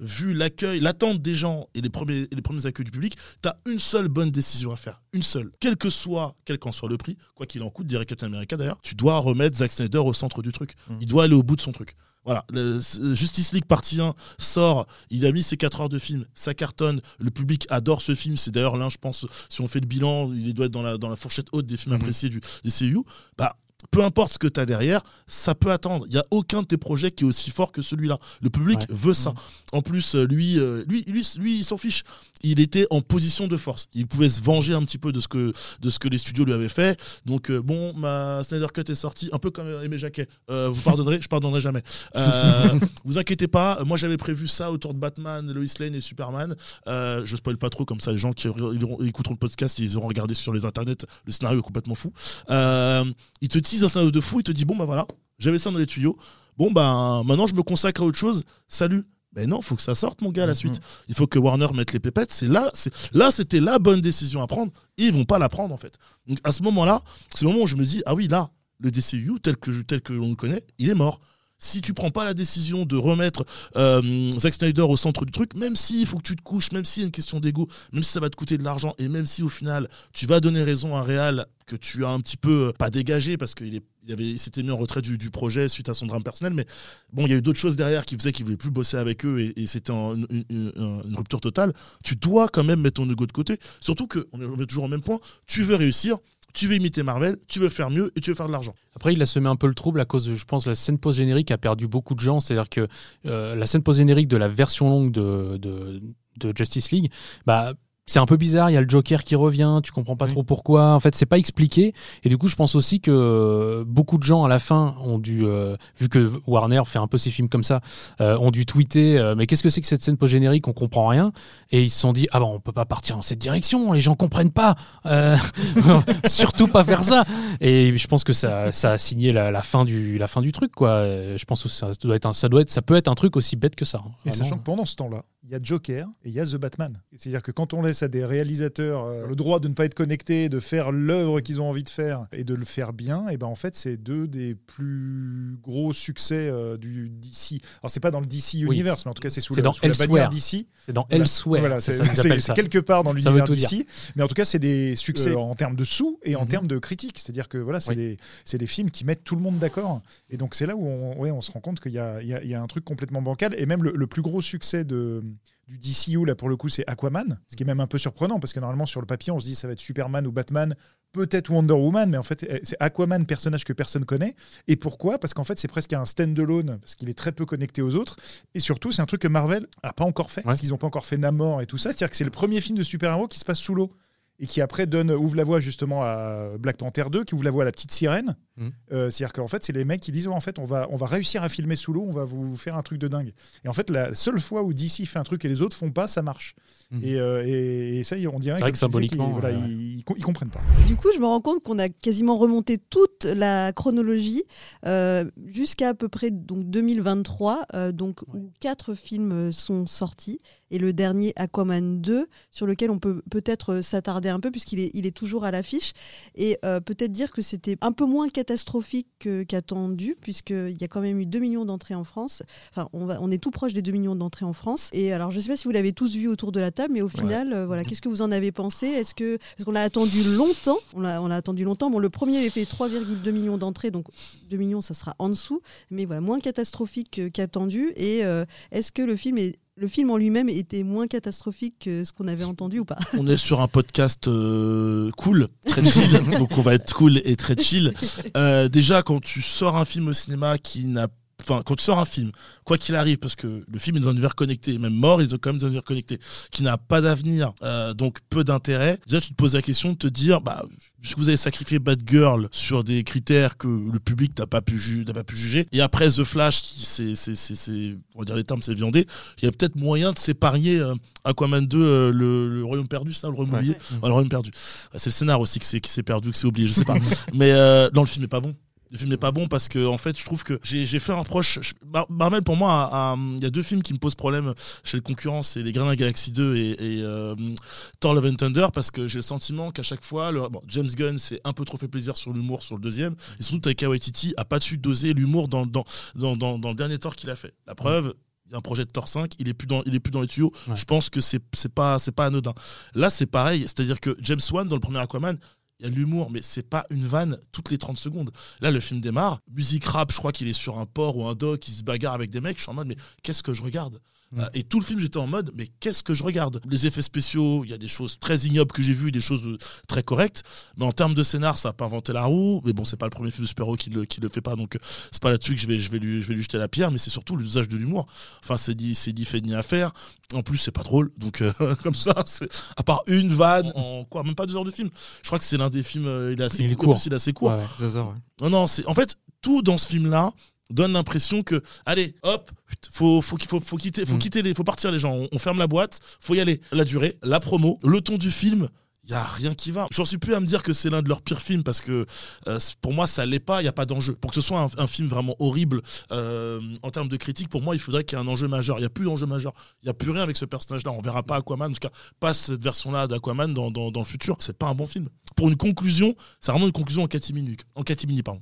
vu l'accueil, l'attente des gens et les premiers, et les premiers accueils du public, tu as une seule bonne décision à faire. Une seule. Quel que soit, quel qu'en soit le prix, quoi qu'il en coûte, dirait Captain America d'ailleurs, tu dois remettre Zack Snyder au centre du truc. Mhm. Il doit aller au bout de son truc. Voilà, le- c- Justice League partie 1 sort, il a mis ses 4 heures de film, ça cartonne, le public adore ce film, c'est d'ailleurs l'un, je pense, si on fait le bilan, il doit être dans la, dans la fourchette haute des films Mhm. appréciés du, des CU. Bah, peu importe ce que tu as derrière, ça peut attendre. Il n'y a aucun de tes projets qui est aussi fort que celui-là. Le public Ouais. veut ça. En plus, euh, lui, euh, lui, lui, lui, il s'en fiche. Il était en position de force. Il pouvait se venger un petit peu de ce que, de ce que les studios lui avaient fait. Donc, euh, bon, ma Snyder Cut est sortie, un peu comme Aimé Jacquet. Euh, vous pardonnerez, je pardonnerai jamais. Euh, vous inquiétez pas, moi j'avais prévu ça autour de Batman, Lois Lane et Superman. Je spoil pas trop, comme ça les gens qui ils auront- ils écouteront le podcast, ils auront regardé sur les internets, le scénario est complètement fou. Il te tease un scénario de fou, il te dit bon bah voilà, j'avais ça dans les tuyaux. Bon bah maintenant je me consacre à autre chose. Salut. Mais non, faut que ça sorte mon gars la suite. Il faut que Warner mette les pépettes. C'est là, c'est là, c'était la bonne décision à prendre. Et ils vont pas la prendre en fait. Donc à ce moment-là, c'est le moment où je me dis ah oui là, le DCU tel que je- tel que l'on le connaît, il est mort. Si tu prends pas la décision de remettre euh, Zack Snyder au centre du truc, même s'il faut que tu te couches, même s'il y a une question d'ego, même si ça va te coûter de l'argent, et même si au final tu vas donner raison à Real que tu as un petit peu euh, pas dégagé parce qu'il il avait- il s'était mis en retrait du, projet suite à son drame personnel, mais bon, il y a eu d'autres choses derrière qui faisaient qu'il voulait plus bosser avec eux et, c'était une rupture totale. Tu dois quand même mettre ton ego de côté, surtout que on est toujours au même point. Tu veux réussir, tu veux imiter Marvel, tu veux faire mieux et tu veux faire de l'argent. Après, il a semé un peu le trouble à cause, de, je pense, la scène post-générique a perdu beaucoup de gens. C'est-à-dire que euh, la scène post-générique de la version longue de, de, de Justice League, bah, c'est un peu bizarre. Il y a le Joker qui revient, tu comprends pas Oui. trop pourquoi. En fait, c'est pas expliqué. Et du coup, je pense aussi que euh, beaucoup de gens à la fin ont dû, euh, vu que Warner fait un peu ses films comme ça, euh, ont dû tweeter euh, Mais qu'est-ce que c'est que cette scène post-générique? On comprend rien. Et ils se sont dit Ah bah, on peut pas partir dans cette direction, les gens comprennent pas. Surtout pas faire ça. Et je pense que ça, ça a signé la, la fin du, la fin du truc, quoi. Je pense que ça doit être un, ça doit être, ça peut être un truc aussi bête que ça. hein. Et sachant que pendant ce temps-là, il y a Joker et il y a The Batman. C'est-à-dire que quand on laisse à des réalisateurs euh, le droit de ne pas être connectés, de faire l'œuvre qu'ils ont envie de faire et de le faire bien, et ben en fait c'est deux des plus gros succès euh, du DC. Alors c'est pas dans le DC Universe, mais en tout cas c'est sous, la, dans sous la bannière Elsewhere. DC. c'est dans. Elsewhere. Voilà, c'est quelque part dans l'univers d'ici. Mais en tout cas, c'est des succès Euh, en termes de sous et en Mhm. termes de critiques. C'est-à-dire que voilà, c'est Oui. des, des films qui mettent tout le monde d'accord. Et donc, c'est là où on, ouais, on se rend compte qu'il y a, il y y a un truc complètement bancal. Et même le, le plus gros succès de, du DCU, là, pour le coup, c'est Aquaman. Ce qui est même un peu surprenant parce que normalement, sur le papier, on se dit ça va être Superman ou Batman, peut-être Wonder Woman, mais en fait, eh, c'est Aquaman, personnage que personne connaît. Et pourquoi? Parce qu'en fait, c'est presque un stand-alone parce qu'il est très peu connecté aux autres. Et surtout, c'est un truc que Marvel a pas encore fait, parce qu'ils n'ont pas encore fait Namor et tout ça. C'est-à-dire que c'est le premier film de super-héros qui se passe sous l'eau et qui après donne ouvre la voie justement à Black Panther 2, qui ouvre la voie à la petite sirène. Mhm. Euh, C'est-à-dire qu'en fait, c'est les mecs qui disent oh, en fait, on va, on va réussir à filmer sous l'eau, on va vous faire un truc de dingue. Et en fait, la seule fois où DC fait un truc et les autres font pas, ça marche. Et, euh, et- et ça, on dirait C'est vrai que symboliquement, voilà, ouais, ouais. ils, ils co- ils comprennent pas. Du coup, je me rends compte qu'on a quasiment remonté toute la chronologie euh, jusqu'à à peu près donc 2023, euh, donc où quatre films sont sortis et le dernier Aquaman 2 sur lequel on peut peut-être s'attarder un peu puisqu'il est, il est toujours à l'affiche et euh, peut-être dire que c'était un peu moins catastrophique que- qu'attendu, puisqu'il y a quand même eu 2 millions d'entrées en France. Enfin, on, va, on est tout proche des 2 millions d'entrées en France. Et alors, je ne sais pas si vous l'avez tous vu autour de la table, mais au final, euh, voilà, qu'est-ce que vous en avez pensé? Est-ce que parce qu'on l'a attendu longtemps On l'a on l'a attendu longtemps. Bon, le premier avait fait 3,2 millions d'entrées, donc 2 millions, ça sera en dessous, mais voilà, moins catastrophique que- qu'attendu. Et euh, est-ce que le film est le film en lui-même était moins catastrophique que ce qu'on avait entendu ou pas On est sur un podcast euh, cool, très chill, donc on va être cool et très chill. Euh, déjà, quand tu sors un film au cinéma qui n'a Enfin, quand tu sors un film, quoi qu'il arrive, parce que le film est dans un univers connecté, même mort, il est quand même dans un univers connecté, qui n'a pas d'avenir, euh, donc peu d'intérêt. Déjà, tu te poses la question de te dire, bah, puisque vous avez sacrifié Bad Girl sur des critères que le public n'a pas pu n'a pas pu juger, et après The Flash, qui c'est, c'est, on va dire les termes, c'est viandé, il y a peut-être moyen de s'épargner euh, Aquaman 2, euh, le, le Royaume perdu, ça, le Royaume Ouais. oublié, Ouais, le Royaume perdu. C'est le scénar aussi qui s'est, qui s'est perdu, qui s'est oublié, je sais pas. Mais euh, non, le film est pas bon. Le film n'est pas bon parce que en fait, je trouve que j'ai fait un reproche. je- Mar- Marvel, pour moi, il y a deux films qui me posent problème chez le concurrent, c'est Les Gardiens de la Galaxie 2 et, et, euh, Thor Love and Thunder parce que j'ai le sentiment qu'à chaque fois, le, bon, James Gunn s'est un peu trop fait plaisir sur l'humour sur le deuxième et surtout Taika Waititi a pas su doser l'humour dans, dans, dans, dans, dans le dernier Thor qu'il a fait. La preuve. Il y a un projet de Thor 5, il est plus dans, il est plus dans les tuyaux. Ouais. Je pense que c'est c'est pas c'est pas anodin. Là, c'est pareil, c'est-à-dire que James Wan dans le premier Aquaman, il y a l'humour, mais c'est pas une vanne toutes les 30 secondes. Là, le film démarre, musique rap, je crois qu'il est sur un port ou un dock, il se bagarre avec des mecs, je suis en mode, mais qu'est-ce que je regarde? Euh, Et tout le film, j'étais en mode, mais qu'est-ce que je regarde? Les effets spéciaux, il y a des choses très ignobles que j'ai vues, des choses euh, très correctes, mais en termes de scénar, ça n'a pas inventé la roue, mais bon, c'est pas le premier film de super-héros qui le, qui le fait pas, donc euh, c'est pas là-dessus que je vais, je, vais lui, je vais lui jeter la pierre, mais c'est surtout l'usage de l'humour. Enfin, c'est dit, c'est dit, fait ni à faire. En plus, c'est pas drôle, donc euh, comme ça, c'est à part une vanne en quoi, même pas deux heures de film. Je crois que c'est l'un des films, il est assez Il est court, court. parce qu'il est assez court. Ouais, ouais. Deux heures, ouais. Non, non, c'est en fait tout dans ce film-là donne l'impression que allez, hop, faut faut faut, faut quitter, faut Mm. quitter les, faut partir les gens. On, on ferme la boîte, faut y aller. La durée, la promo, le ton du film. Il y a rien qui va. J'en suis plus à me dire que c'est l'un de leurs pires films parce que euh, pour moi ça l'est pas. Il y a pas d'enjeu. Pour que ce soit un, un film vraiment horrible euh, en termes de critique, pour moi il faudrait qu'il y ait un enjeu majeur. Il y a plus d'enjeu majeur. Il y a plus rien avec ce personnage-là. On verra pas Aquaman, en tout cas pas cette version-là d'Aquaman dans, dans, dans le futur. C'est pas un bon film. Pour une conclusion, c'est vraiment une conclusion en catimini. En catimini, pardon.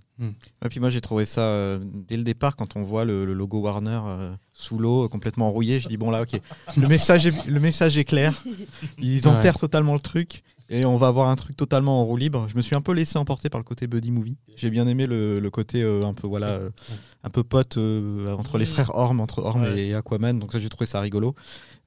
Et puis moi j'ai trouvé ça euh, dès le départ quand on voit le, le logo Warner euh, sous l'eau complètement rouillé, je dis bon là ok le message est, le message est clair, ils enterrent totalement le truc et on va avoir un truc totalement en roue libre. Je me suis un peu laissé emporter par le côté buddy movie. J'ai bien aimé le, le côté euh, un peu voilà euh, un peu pote euh, entre les frères Orm entre Orm Ouais. et Aquaman donc ça j'ai trouvé ça rigolo.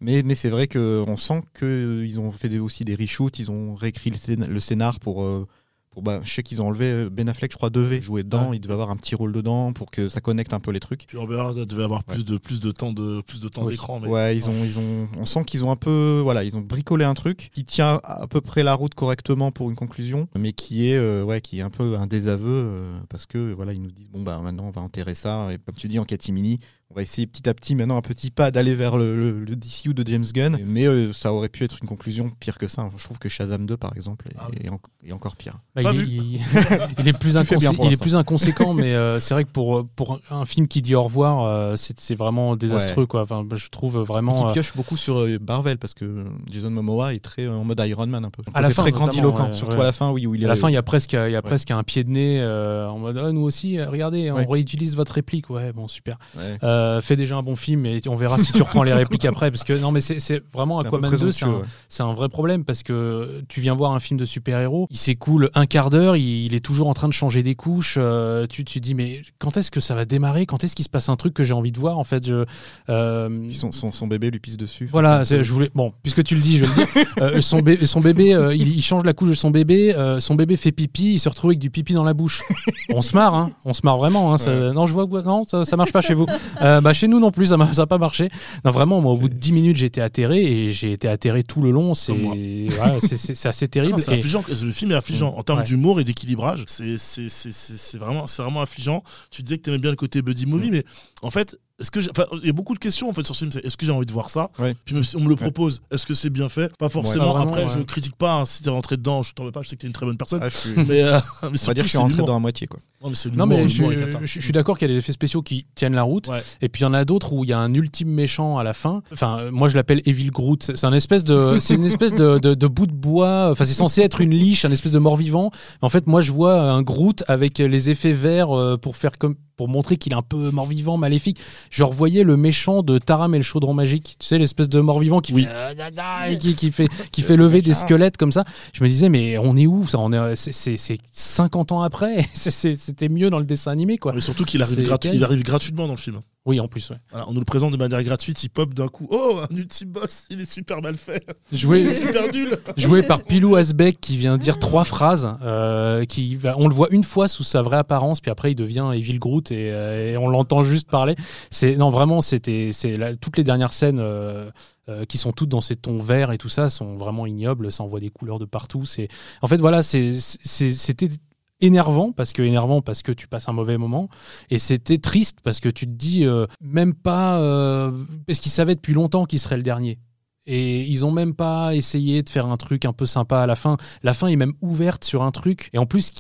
Mais, mais c'est vrai qu'on sent qu'ils ont fait des- aussi des reshoots, ils ont réécrit le, scén- le scénar pour, euh, pour bah, je sais qu'ils ont enlevé euh, Ben Affleck, je crois, devait jouer dedans, il devait avoir un petit rôle dedans pour que ça connecte un peu les trucs. Puis Heard devait avoir plus de plus de temps de plus de temps Oui. d'écran. Mais... Ouais, ils ont, ils ont, on sent qu'ils ont un peu, voilà, ils ont bricolé un truc qui tient à peu près la route correctement pour une conclusion, mais qui est, euh, ouais, qui est un peu un désaveu euh, parce que voilà, ils nous disent bon bah maintenant on va enterrer ça et comme tu dis en catimini, on va essayer petit à petit maintenant un petit pas d'aller vers le, le, le DCU de James Gunn, mais euh, ça aurait pu être une conclusion pire que ça. Je trouve que Shazam 2 par exemple est, Ah oui. est en- est encore pire. Bah, il, est- vu. il- il est plus il est inconséquent, mais euh, c'est vrai que pour, pour un film qui dit au revoir, euh, c'est vraiment désastreux. Quoi. Enfin, je trouve vraiment. qui pioche beaucoup sur Marvel parce que Jason Momoa est très euh, en mode Iron Man un peu. À la fin, très grandiloquent, ouais, surtout ouais. à la fin, oui, où il à est la fin, il y a presque, il y a presque un pied de nez euh, en mode Ah, nous aussi, regardez, Ouais. on réutilise votre réplique. Ouais, bon, super. Euh, fais déjà un bon film et on verra si tu reprends les répliques après. Parce que non, mais c'est vraiment Aquaman 2, c'est un, ouais. un vrai problème parce que tu viens voir un film de super-héros, il s'écoule un quart d'heure, il, il est toujours en train de changer des couches. euh, tu te dis, mais quand est-ce que ça va démarrer? Quand est-ce qu'il se passe un truc que j'ai envie de voir En fait, je. euh, son, son, son bébé lui pisse dessus. voilà, je voulais. Bon, puisque tu le dis, je vais le dire. Son, bé- son bébé, il, il change la couche de son bébé. son bébé fait pipi, il se retrouve avec du pipi dans la bouche. on se marre, hein. On se marre vraiment. Hein, ça- Non, je vois que non, ça, ça marche pas chez vous. Euh, bah, chez nous non plus, ça n'a pas marché. Non, vraiment, moi, au bout de 10 minutes, j'ai été atterré et j'ai été atterré tout le long. C'est assez terrible. non, c'est Et- affligeant. Le film est affligeant en termes Ouais. d'humour et d'équilibrage. C'est vraiment c'est vraiment affligeant. Tu disais que t'aimais bien le côté buddy movie, mais en fait est-ce que enfin, il y a beaucoup de questions en fait sur ce film. c'est Est-ce que j'ai envie de voir ça Ouais. Puis même si on me le propose, est-ce que c'est bien fait Pas forcément. Pas vraiment, Après, ouais. je critique pas. hein, si t'es rentré dedans, je t'en veux pas. Je sais que t'es une très bonne personne. Ah, suis- Mais, euh, mais on va surtout, dire que je suis rentré dans la moitié. Quoi. Non, mais Non, je, suis d'accord qu'il y a des effets spéciaux qui tiennent la route. Ouais. Et puis il y en a d'autres où il y a un ultime méchant à la fin. Enfin, moi je l'appelle Evil Groot. C'est un espèce de, c'est une espèce de, de- de bout de bois. Enfin, c'est censé être une liche, un espèce de mort-vivant. En fait, moi je vois un Groot avec les effets verts euh, pour faire comme pour montrer qu'il est un peu mort-vivant, maléfique. Je revoyais le méchant de Taram et le chaudron magique. Tu sais, l'espèce de mort-vivant qui Oui. fait euh, et qui, qui fait qui fait lever des squelettes comme ça. Je me disais mais on est où ça? On est c'est- c'est c'est 50 ans après. C'était mieux dans le dessin animé quoi. Mais surtout qu'il arrive, gratu- il arrive gratuitement dans le film. Oui, en plus. Ouais. Voilà, on nous le présente de manière gratuite, il pop d'un coup. Oh, un ultime boss, il est super mal fait. Joué, Il est super nul. joué par Pilou Asbeck qui vient dire trois phrases. euh, qui va- on le voit une fois sous sa vraie apparence, puis après il devient Evil Groot et, euh, et on l'entend juste parler. C'est non vraiment c'était c'est toutes les dernières scènes. euh, euh, qui sont toutes dans ces tons verts et tout ça sont vraiment ignobles ça envoie des couleurs de partout c'est en fait voilà c'était énervant parce que énervant parce que tu passes un mauvais moment et c'était triste parce que tu te dis euh, même pas euh, parce qu'ils savaient depuis longtemps qu'il serait le dernier et ils ont même pas essayé de faire un truc un peu sympa à la fin. La fin est même ouverte sur un truc. Et en plus,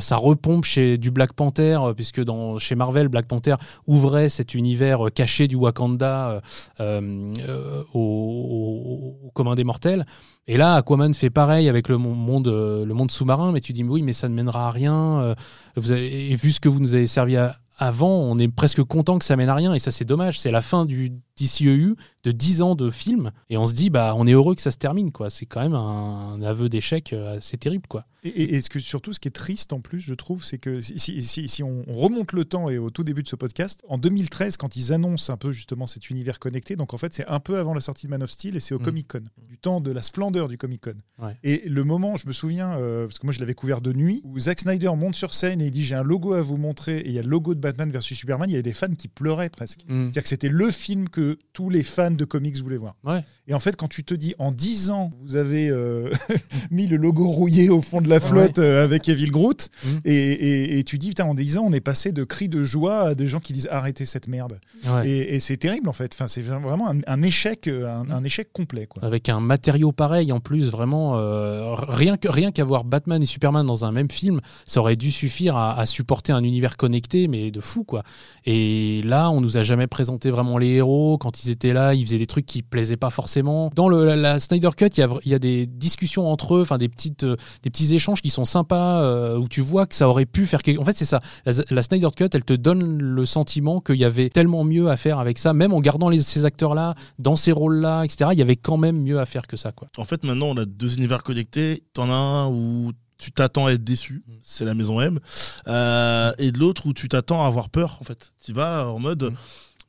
ça repompe chez du Black Panther, euh, puisque dans, chez Marvel, Black Panther ouvrait cet univers euh, caché du Wakanda euh, au, commun des mortels. Et là, Aquaman fait pareil avec le mon- monde, le monde sous-marin, mais tu dis, oui, mais ça ne mènera à rien. et vu ce que vous nous avez servi avant, on est presque content que ça mène à rien. Et ça, c'est dommage. C'est la fin du DCEU de 10 ans de film. Et on se dit, bah, on est heureux que ça se termine. quoi. C'est quand même un, un aveu d'échec euh, assez terrible. quoi. Et, et- et ce que, surtout, ce qui est triste en plus, je trouve, c'est que si, si- si- si on on remonte le temps et au tout début de ce podcast, en 2013, quand ils annoncent un peu justement cet univers connecté, donc en fait, c'est un peu avant la sortie de Man of Steel et c'est au Mm. Comic Con, du temps de la splendeur du Comic Con. Ouais. Et le moment, je me souviens, euh, parce que moi je l'avais couvert de nuit, où Zack Snyder monte sur scène et il dit J'ai un logo à vous montrer, et il y a le logo de Batman versus Superman, il y avait des fans qui pleuraient presque. C'est-à-dire que c'était le film que tous les fans de comics voulaient voir. Ouais. Et en fait, quand tu te dis en 10 ans, vous avez euh, mis le logo rouillé au fond de la flotte euh, avec Evil Groot, Mhm. et, et- et tu dis, putain, en 10 ans, on est passé de cris de joie à des gens qui disent arrêtez cette merde. Ouais. Et, et c'est terrible en fait. Enfin, c'est vraiment un, un échec, euh, un, un échec complet. Quoi. Avec un matériau pareil en plus, vraiment, euh, rien que rien qu'avoir Batman et Superman dans un même film, ça aurait dû suffire à, à supporter un univers connecté, mais de fou quoi. Et là, on nous a jamais présenté vraiment les héros. Quand ils étaient là, ils faisaient des trucs qui plaisaient pas forcément. Dans le, la, la Snyder Cut, il y a, y des discussions entre eux, enfin des petites, euh, des petits échanges qui sont sympas, euh, où tu vois que ça aurait pu faire. quelque- En fait, c'est ça. La, la Snyder Cut, elle te donne le sentiment qu'il y avait tellement mieux à faire avec ça, même en gardant les, ces acteurs-là dans ces rôles-là, etc. Il y avait quand même mieux à faire que ça, quoi. En fait, maintenant, on a deux univers connectés. T'en as un où tu t'attends à être déçu, Mm. c'est la maison M, euh, et de l'autre où tu t'attends à avoir peur. En fait, tu vas en mode Mm.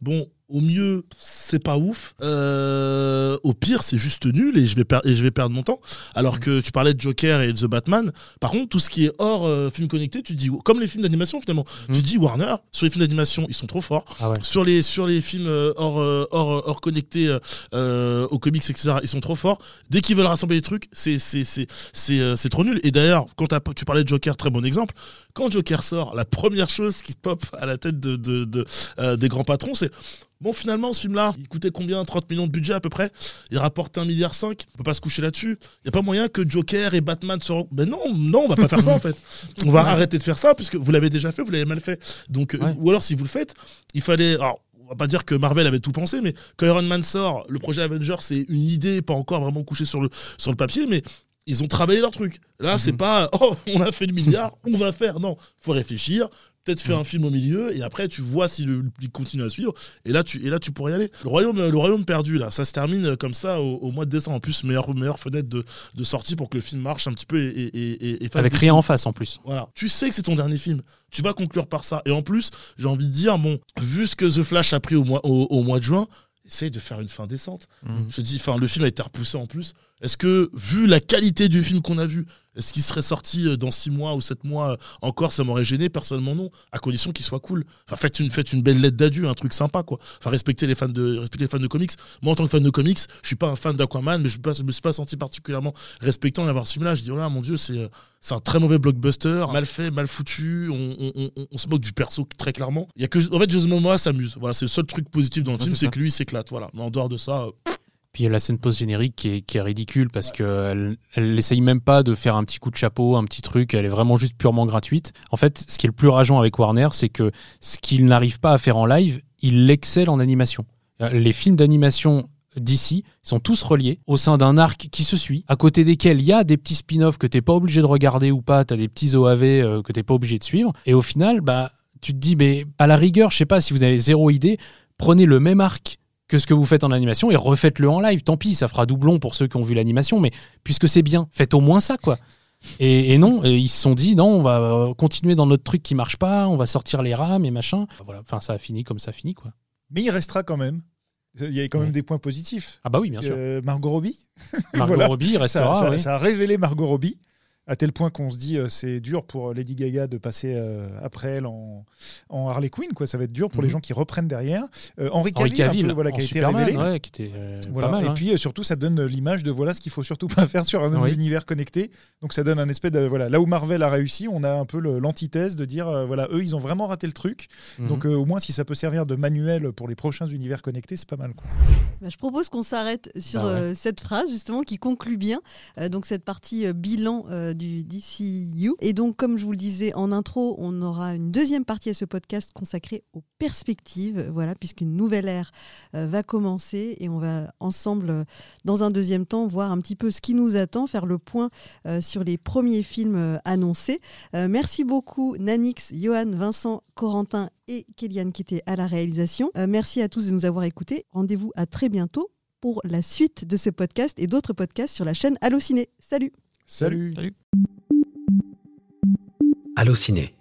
bon. Au mieux, c'est pas ouf. Euh, au pire, c'est juste nul et je vais, et je vais perdre mon temps. Alors que tu parlais de Joker et de The Batman. Par contre, tout ce qui est hors euh, film connecté, tu dis comme les films d'animation finalement. Mm. Tu dis Warner sur les films d'animation, ils sont trop forts. Ah ouais. Sur les sur les films euh, hors hors hors connectés euh, aux comics etc. Ils sont trop forts. Dès qu'ils veulent rassembler les trucs, c'est c'est c'est c'est c'est trop nul. Et d'ailleurs, quand tu parlais de Joker, très bon exemple. Quand Joker sort, la première chose qui pop à la tête de, de, de, des grands patrons, c'est bon finalement ce film-là, il coûtait combien? 30 millions de budget à peu près? Il rapporte 1 milliard 5. On peut pas se coucher là-dessus. Il y a pas moyen que Joker et Batman se. Ben non, non, on va pas faire ça en fait. On va arrêter de faire ça puisque vous l'avez déjà fait, vous l'avez mal fait. Donc euh, ou alors si vous le faites, il fallait. Alors, on va pas dire que Marvel avait tout pensé, mais quand Iron Man sort, le projet Avenger, c'est une idée, pas encore vraiment couchée sur le, sur le papier, mais ils ont travaillé leur truc. Là, c'est pas, oh, on a fait le milliard, on va faire. Non, faut réfléchir, peut-être faire un film au milieu, et après, tu vois si le public continue à suivre, et là, tu, et là, tu pourrais y aller. Le royaume, le royaume perdu, là, ça se termine comme ça au, au mois de décembre. En plus, meilleure, meilleure fenêtre de, de sortie pour que le film marche un petit peu et, et, et, et fasse Avec rien en face en plus. voilà. Tu sais que c'est ton dernier film. Tu vas conclure par ça. Et en plus, j'ai envie de dire, bon, vu ce que The Flash a pris au mois, au, au mois de juin, essaye de faire une fin décente. Mhm. Je te dis, enfin, le film a été repoussé en plus. Est-ce que, vu la qualité du film qu'on a vu, Est-ce qu'il serait sorti euh, dans 6 mois ou 7 mois euh, encore Ça m'aurait gêné, personnellement non, à condition qu'il soit cool. Enfin, faites une, faites une belle lettre d'adieu, un truc sympa, quoi. Enfin, respectez les fans de, respectez les fans de comics. Moi, en tant que fan de comics, je suis pas un fan d'Aquaman, mais je ne me suis pas senti particulièrement respectant d'avoir ce film-là. Je dis, oh là, mon Dieu, c'est. euh, c'est un très mauvais blockbuster, mal fait, mal foutu. On, on- on- on se moque du perso très clairement. Il y a que, en fait, Jason Momoa s'amuse. Voilà, c'est le seul truc positif dans le Ouais, film, c'est que lui s'éclate. Voilà. Mais en dehors de ça, euh, Puis il y a la scène post-générique qui est, qui est ridicule parce qu'elle elle essaye même pas de faire un petit coup de chapeau, un petit truc, elle est vraiment juste purement gratuite. En fait, ce qui est le plus rageant avec Warner, c'est que ce qu'il n'arrive pas à faire en live, il l'excelle en animation. Euh, Les films d'animation d'ici sont tous reliés au sein d'un arc qui se suit, à côté desquels il y a des petits spin-offs que t'es pas obligé de regarder ou pas, t'as des petits OAV euh, que t'es pas obligé de suivre, et au final, bah, tu te dis, mais à la rigueur, je sais pas si vous avez zéro idée, prenez le même arc que ce que vous faites en animation et refaites-le en live. Tant pis, ça fera doublon pour ceux qui ont vu l'animation, mais puisque c'est bien, faites au moins ça, quoi. Et, et non, et ils se sont dit, non, on va euh, continuer dans notre truc qui marche pas, on va sortir les rames et machin. Voilà, enfin, ça a fini comme ça a fini, quoi. Mais il restera quand même. Il y a quand même Ouais. des points positifs. Ah bah oui, bien sûr. Euh, Margot Robbie, Margot voilà. Robbie restera. ça- ça a révélé Margot Robbie. À tel point qu'on se dit euh, c'est dur pour Lady Gaga de passer euh, après elle en, en Harley Quinn quoi ça va être dur pour les Mhm. gens qui reprennent derrière Euh, Henri Cavill, un peu, Cavill, voilà, en qui a été Superman, révélé ouais, qui était euh, Voilà. pas mal. et hein. puis euh, surtout, ça donne l'image de voilà ce qu'il faut surtout pas faire sur un Oui. univers connecté. Donc ça donne un espèce de voilà là où Marvel a réussi, on a un peu l'antithèse de dire euh, voilà eux ils ont vraiment raté le truc. Mhm. Donc euh, au moins si ça peut servir de manuel pour les prochains univers connectés, c'est pas mal quoi. Bah, je propose qu'on s'arrête sur Bah ouais. euh, cette phrase justement qui conclut bien euh, donc cette partie euh, bilan euh, du DCU. Et donc comme je vous le disais en intro, on aura une deuxième partie à ce podcast consacrée aux perspectives, voilà, puisqu'une nouvelle ère euh, va commencer et on va ensemble, euh, dans un deuxième temps, voir un petit peu ce qui nous attend, faire le point euh, sur les premiers films annoncés. Merci beaucoup Nanix, Johan, Vincent, Corentin et Kéliane qui étaient à la réalisation. Merci à tous de nous avoir écoutés. Rendez-vous à très bientôt pour la suite de ce podcast et d'autres podcasts sur la chaîne Allociné. Salut Salut. Salut. Allociné,